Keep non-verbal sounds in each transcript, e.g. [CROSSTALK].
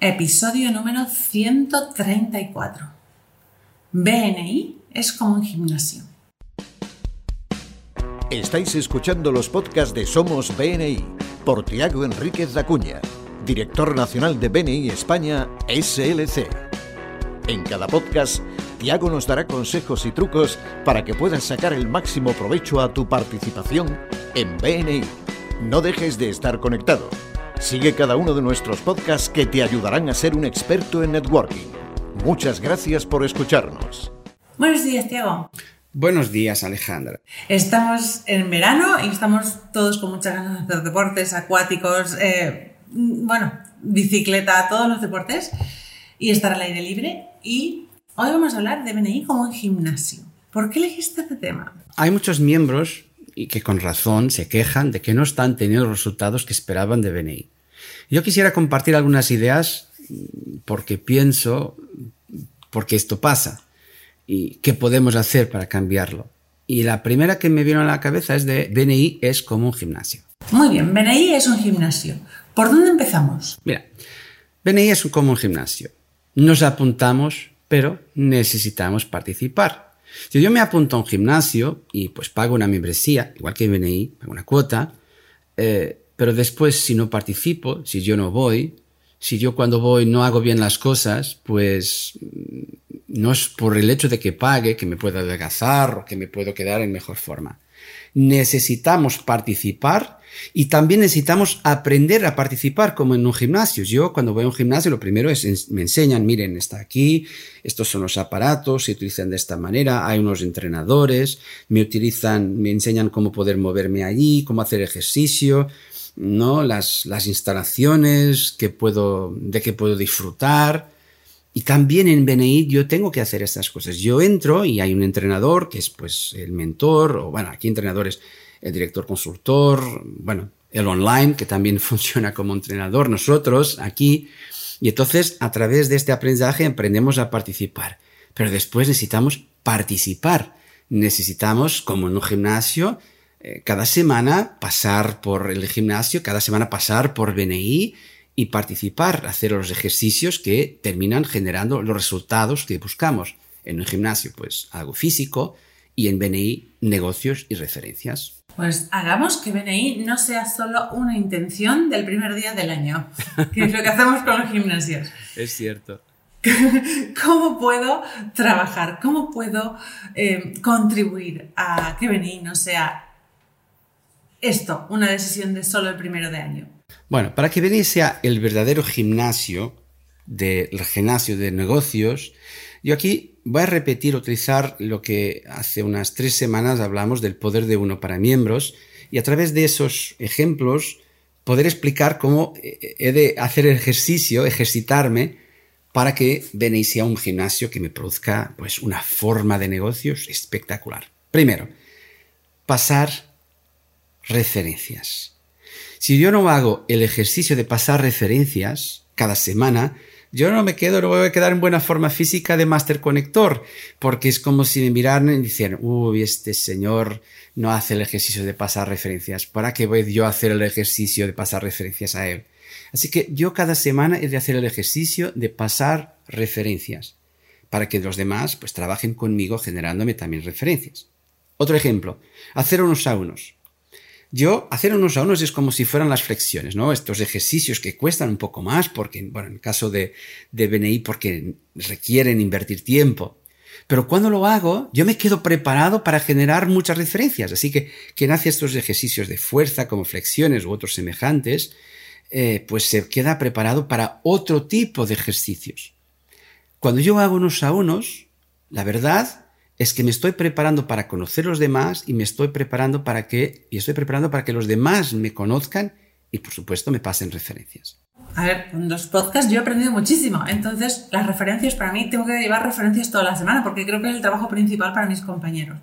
Episodio número 134. BNI es como un gimnasio. Estáis escuchando los podcasts de Somos BNI por Tiago Enríquez Acuña, director nacional de BNI España SLC. En cada podcast, Tiago nos dará consejos y trucos para que puedas sacar el máximo provecho a tu participación en BNI. No dejes de estar conectado Sigue cada uno de nuestros podcasts que te ayudarán a ser un experto en networking. Muchas gracias por escucharnos. Buenos días, Tiago. Buenos días, Alejandra. Estamos en verano y estamos todos con muchas ganas de hacer deportes acuáticos, eh, bueno, bicicleta, todos los deportes y estar al aire libre. Y hoy vamos a hablar de BNI como un gimnasio. ¿Por qué elegiste este tema? Hay muchos miembros y que con razón se quejan de que no están teniendo los resultados que esperaban de BNI. Yo quisiera compartir algunas ideas porque pienso, porque esto pasa y qué podemos hacer para cambiarlo. Y la primera que me vino a la cabeza es de BNI es como un gimnasio. Muy bien, BNI es un gimnasio. ¿Por dónde empezamos? Mira, BNI es como un gimnasio. Nos apuntamos, pero necesitamos participar. Si yo me apunto a un gimnasio y pues pago una membresía, igual que BNI, pago una cuota, eh, pero después si no participo, si yo no voy, si yo cuando voy no hago bien las cosas, pues mm, no es por el hecho de que pague que me pueda adelgazar o que me puedo quedar en mejor forma. Necesitamos participar y también necesitamos aprender a participar como en un gimnasio. Yo cuando voy a un gimnasio lo primero es me enseñan, miren, está aquí, estos son los aparatos, se utilizan de esta manera, hay unos entrenadores, me utilizan, me enseñan cómo poder moverme allí, cómo hacer ejercicio, ¿no? Las, las instalaciones que puedo, de que puedo disfrutar. Y también en BNI yo tengo que hacer estas cosas. Yo entro y hay un entrenador que es pues el mentor, o bueno, aquí entrenadores el director consultor, bueno, el online, que también [LAUGHS] funciona como entrenador, nosotros aquí. Y entonces, a través de este aprendizaje, aprendemos a participar. Pero después necesitamos participar. Necesitamos, como en un gimnasio, eh, cada semana pasar por el gimnasio, cada semana pasar por BNI y participar, hacer los ejercicios que terminan generando los resultados que buscamos. En un gimnasio, pues algo físico y en BNI, negocios y referencias. Pues hagamos que BNI no sea solo una intención del primer día del año, [LAUGHS] que es lo que hacemos con los gimnasios. Es cierto. [LAUGHS] ¿Cómo puedo trabajar? ¿Cómo puedo eh, contribuir a que BNI no sea esto, una decisión de solo el primero de año? Bueno, para que sea el verdadero gimnasio del gimnasio de negocios, yo aquí voy a repetir, utilizar lo que hace unas tres semanas hablamos del poder de uno para miembros y a través de esos ejemplos poder explicar cómo he de hacer ejercicio, ejercitarme para que sea un gimnasio que me produzca pues una forma de negocios espectacular. Primero, pasar referencias. Si yo no hago el ejercicio de pasar referencias cada semana, yo no me quedo, no voy a quedar en buena forma física de Master Conector, porque es como si me miraran y dijeran, uy, este señor no hace el ejercicio de pasar referencias, ¿para qué voy yo a hacer el ejercicio de pasar referencias a él? Así que yo cada semana he de hacer el ejercicio de pasar referencias, para que los demás pues trabajen conmigo generándome también referencias. Otro ejemplo, hacer unos saunos. Yo, hacer unos a unos es como si fueran las flexiones, ¿no? Estos ejercicios que cuestan un poco más, porque, bueno, en el caso de, de BNI, porque requieren invertir tiempo. Pero cuando lo hago, yo me quedo preparado para generar muchas referencias. Así que quien hace estos ejercicios de fuerza, como flexiones u otros semejantes, eh, pues se queda preparado para otro tipo de ejercicios. Cuando yo hago unos a unos, la verdad es que me estoy preparando para conocer los demás y me estoy preparando para que, y estoy preparando para que los demás me conozcan y por supuesto me pasen referencias. A ver, con los podcasts yo he aprendido muchísimo. Entonces, las referencias para mí, tengo que llevar referencias toda la semana porque creo que es el trabajo principal para mis compañeros.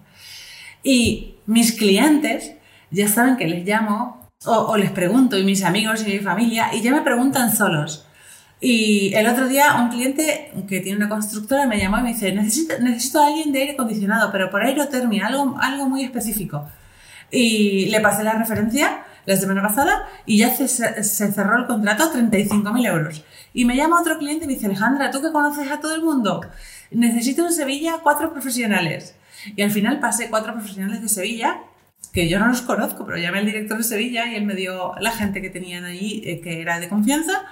Y mis clientes ya saben que les llamo o les pregunto, y mis amigos y mi familia, y ya me preguntan solos. Y el otro día un cliente que tiene una constructora me llamó y me dice, necesito, necesito a alguien de aire acondicionado, pero por aerotermia, algo, algo muy específico. Y le pasé la referencia la semana pasada y ya se, se cerró el contrato a 35.000 euros. Y me llama otro cliente y me dice, Alejandra, tú que conoces a todo el mundo, necesito en Sevilla cuatro profesionales. Y al final pasé cuatro profesionales de Sevilla, que yo no los conozco, pero llamé al director de Sevilla y él me dio la gente que tenían allí, eh, que era de confianza,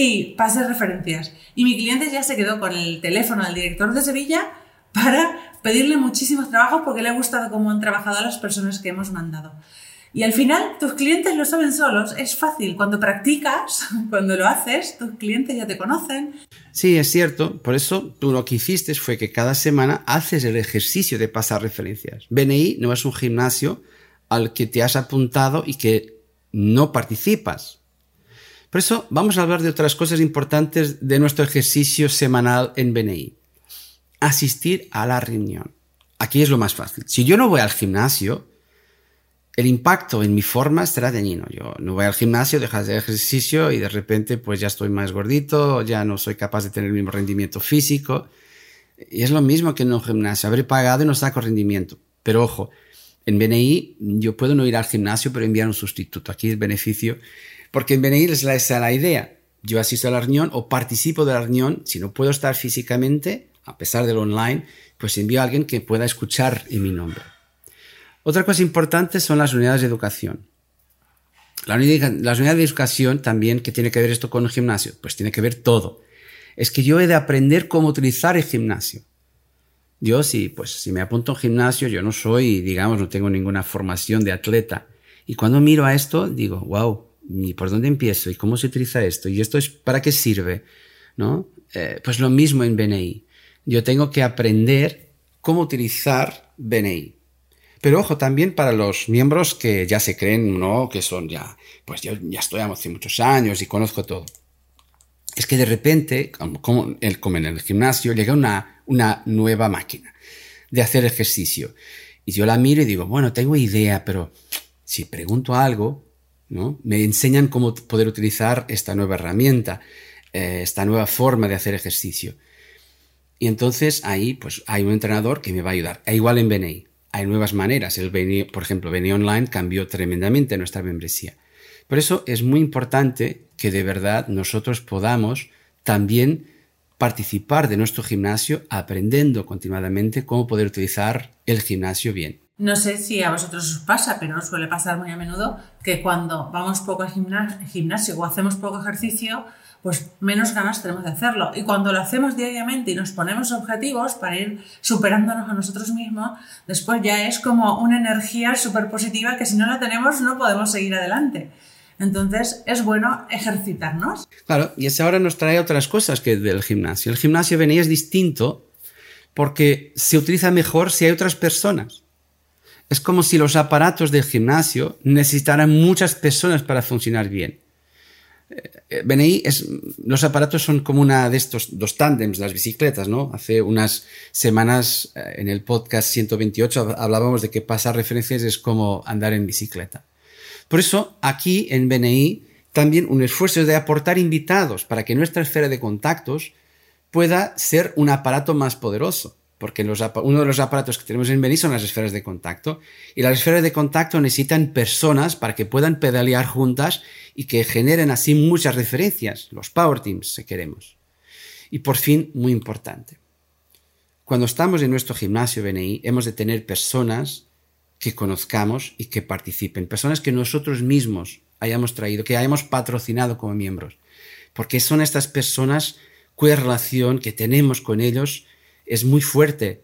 y pasé referencias. Y mi cliente ya se quedó con el teléfono del director de Sevilla para pedirle muchísimos trabajos porque le ha gustado cómo han trabajado a las personas que hemos mandado. Y al final tus clientes lo saben solos, es fácil. Cuando practicas, [LAUGHS] cuando lo haces, tus clientes ya te conocen. Sí, es cierto. Por eso tú lo que hiciste fue que cada semana haces el ejercicio de pasar referencias. BNI no es un gimnasio al que te has apuntado y que no participas. Por eso vamos a hablar de otras cosas importantes de nuestro ejercicio semanal en BNI. Asistir a la reunión. Aquí es lo más fácil. Si yo no voy al gimnasio, el impacto en mi forma será dañino. Yo no voy al gimnasio, dejo de ejercicio y de repente pues ya estoy más gordito, ya no soy capaz de tener el mismo rendimiento físico. Y es lo mismo que en un gimnasio. Habré pagado y no saco rendimiento. Pero ojo, en BNI yo puedo no ir al gimnasio pero enviar un sustituto. Aquí es beneficio. Porque en BNI es la, la idea. Yo asisto a la reunión o participo de la reunión. Si no puedo estar físicamente, a pesar del online, pues envío a alguien que pueda escuchar en mi nombre. Otra cosa importante son las unidades de educación. las unidades de educación también, ¿qué tiene que ver esto con el gimnasio? Pues tiene que ver todo. Es que yo he de aprender cómo utilizar el gimnasio. Yo sí, pues si me apunto a un gimnasio, yo no soy, digamos, no tengo ninguna formación de atleta. Y cuando miro a esto, digo, wow, ¿y por dónde empiezo? ¿Y cómo se utiliza esto? ¿Y esto es para qué sirve? ¿No? Eh, pues lo mismo en BNI. Yo tengo que aprender cómo utilizar BNI. Pero ojo, también para los miembros que ya se creen, ¿no? Que son ya, pues yo ya estoy hace muchos años y conozco todo. Es que de repente, como, en el gimnasio, llega una, una nueva máquina de hacer ejercicio. Y yo la miro y digo, bueno, tengo idea, pero si pregunto algo, Me enseñan cómo poder utilizar esta nueva herramienta, eh, esta nueva forma de hacer ejercicio. Y entonces ahí, pues hay un entrenador que me va a ayudar. E igual en BNI hay nuevas maneras. El por ejemplo, Venir Online cambió tremendamente nuestra membresía. Por eso es muy importante que de verdad nosotros podamos también participar de nuestro gimnasio aprendiendo continuadamente cómo poder utilizar el gimnasio bien. No sé si a vosotros os pasa, pero suele pasar muy a menudo que cuando vamos poco al gimnasio o hacemos poco ejercicio, pues menos ganas tenemos de hacerlo. Y cuando lo hacemos diariamente y nos ponemos objetivos para ir superándonos a nosotros mismos, después ya es como una energía súper positiva que si no la tenemos no podemos seguir adelante. Entonces es bueno ejercitarnos. Claro, y eso ahora nos trae otras cosas que del gimnasio. El gimnasio venía es distinto porque se utiliza mejor si hay otras personas. Es como si los aparatos del gimnasio necesitaran muchas personas para funcionar bien. Eh, BNI es, los aparatos son como una de estos dos tándems, las bicicletas, ¿no? Hace unas semanas eh, en el podcast 128 hablábamos de que pasar referencias es como andar en bicicleta. Por eso, aquí en BNI, también un esfuerzo de aportar invitados para que nuestra esfera de contactos pueda ser un aparato más poderoso porque uno de los aparatos que tenemos en BNI son las esferas de contacto, y las esferas de contacto necesitan personas para que puedan pedalear juntas y que generen así muchas referencias, los Power Teams, si queremos. Y por fin, muy importante, cuando estamos en nuestro gimnasio BNI, hemos de tener personas que conozcamos y que participen, personas que nosotros mismos hayamos traído, que hayamos patrocinado como miembros, porque son estas personas cuya relación que tenemos con ellos es muy fuerte.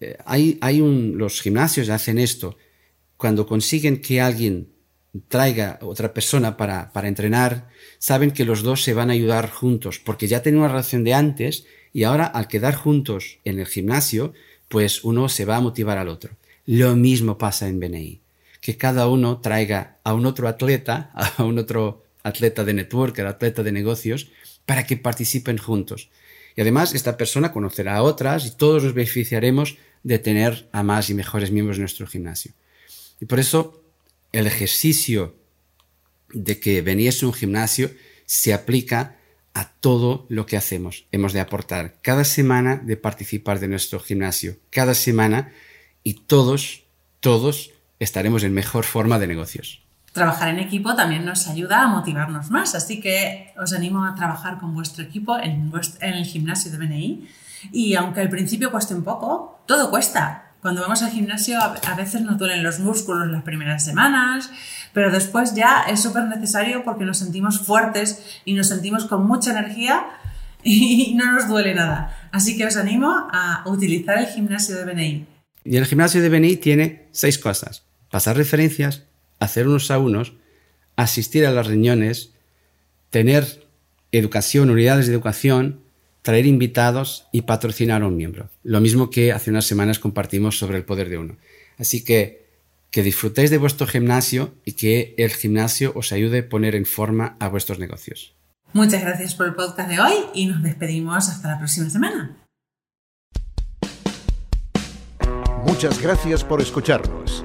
Eh, hay, un, los gimnasios hacen esto. Cuando consiguen que alguien traiga otra persona para, para entrenar, saben que los dos se van a ayudar juntos, porque ya tienen una relación de antes y ahora al quedar juntos en el gimnasio, pues uno se va a motivar al otro. Lo mismo pasa en BNI, que cada uno traiga a un otro atleta, [LAUGHS] a un otro atleta de networker, atleta de negocios, para que participen juntos. Y además esta persona conocerá a otras y todos nos beneficiaremos de tener a más y mejores miembros de nuestro gimnasio. Y por eso el ejercicio de que venís un gimnasio se aplica a todo lo que hacemos. Hemos de aportar cada semana de participar de nuestro gimnasio, cada semana, y todos, todos estaremos en mejor forma de negocios. Trabajar en equipo también nos ayuda a motivarnos más. Así que os animo a trabajar con vuestro equipo en, en el gimnasio de BNI. Y aunque al principio cueste un poco, todo cuesta. Cuando vamos al gimnasio a veces nos duelen los músculos las primeras semanas, pero después ya es súper necesario porque nos sentimos fuertes y nos sentimos con mucha energía [LAUGHS] y no nos duele nada. Así que os animo a utilizar el gimnasio de BNI. Y el gimnasio de BNI tiene seis cosas. Pasar referencias, hacer unos a unos, asistir a las reuniones, tener educación, unidades de educación, traer invitados y patrocinar a un miembro. Lo mismo que hace unas semanas compartimos sobre el poder de uno. Así que que disfrutéis de vuestro gimnasio y que el gimnasio os ayude a poner en forma a vuestros negocios. Muchas gracias por el podcast de hoy y nos despedimos hasta la próxima semana. Muchas gracias por escucharnos.